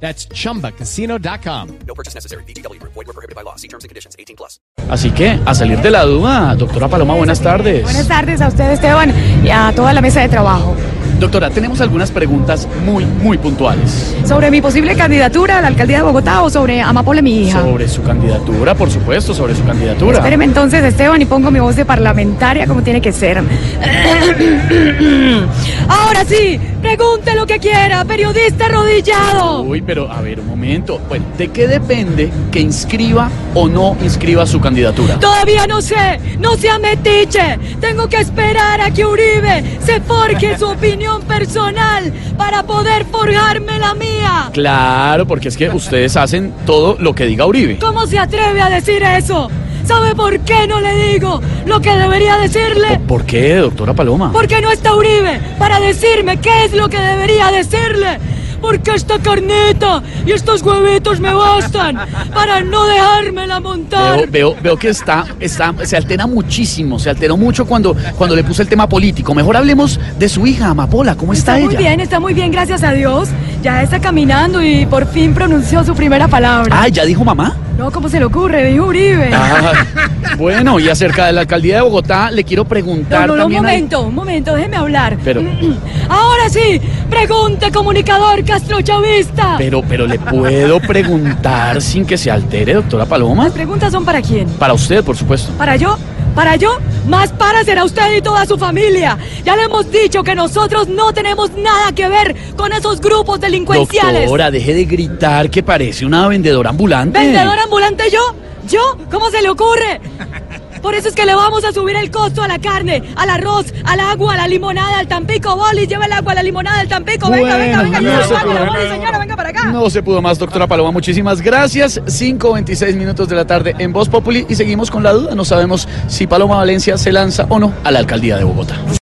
That's chumbacasino.com. No purchase necessary. Void were prohibited by law. See terms and conditions. 18 plus. Así que, a salir de la duda, doctora Paloma, buenas tardes. Buenas tardes a usted, Esteban, y a toda la mesa de trabajo. Doctora, tenemos algunas preguntas muy, muy puntuales. Sobre mi posible candidatura a la alcaldía de Bogotá o sobre Amapola, mi hija. Sobre su candidatura, por supuesto, sobre su candidatura. Espéreme entonces, Esteban, y pongo mi voz de parlamentaria como tiene que ser. Ahora sí, pregunte lo que quiera, periodista arrodillado. Uy, pero a ver, un momento. Bueno, ¿de qué depende que inscriba o no inscriba su candidatura? Todavía no sé, no sea metiche. Tengo que esperar a que Uribe se forje su opinión personal para poder forjarme la mía. Claro, porque es que ustedes hacen todo lo que diga Uribe. ¿Cómo se atreve a decir eso? ¿Sabe por qué no le digo lo que debería decirle? ¿Por qué, doctora Paloma? Porque no está Uribe para decirme qué es lo que debería decirle. Porque esta carneta y estos huevitos me bastan para no dejármela montar. Veo, veo, veo que está, está, se altera muchísimo, se alteró mucho cuando, cuando le puse el tema político. Mejor hablemos de su hija, Amapola. ¿Cómo está, muy ella? bien, está muy bien, gracias a Dios. Ya está caminando y por fin pronunció su primera palabra. Ah, ¿ya dijo mamá? No, ¿cómo se le ocurre? Dijo Uribe. Ah, bueno, y acerca de la alcaldía de Bogotá, le quiero preguntar No, no, no, un también. momento, un momento, déjeme hablar. Pero- Ahora sí, pregunte, comunicador castrochavista. Pero, pero le puedo preguntar sin que se altere, doctora Paloma. Las preguntas son para quién. Para usted, por supuesto. ¿Para yo? ¿Para yo? Más para será usted y toda su familia. Ya le hemos dicho que nosotros no tenemos nada que ver con esos grupos delincuenciales. Doctora, deje de gritar que parece una vendedora ambulante. ¿Vendedor ambulante yo? ¿Yo? ¿Cómo se le ocurre? Por eso es que le vamos a subir el costo a la carne, al arroz, al agua, a la limonada, al Tampico. Boli, lleva el agua, a la limonada, al Tampico. Venga, venga, venga, no agua, la pudo. Boli, señora, venga para acá. No se pudo más, doctora Paloma. Muchísimas gracias. 5.26 minutos de la tarde en Voz Populi y seguimos con la duda. No sabemos si Paloma Valencia se lanza o no a la alcaldía de Bogotá.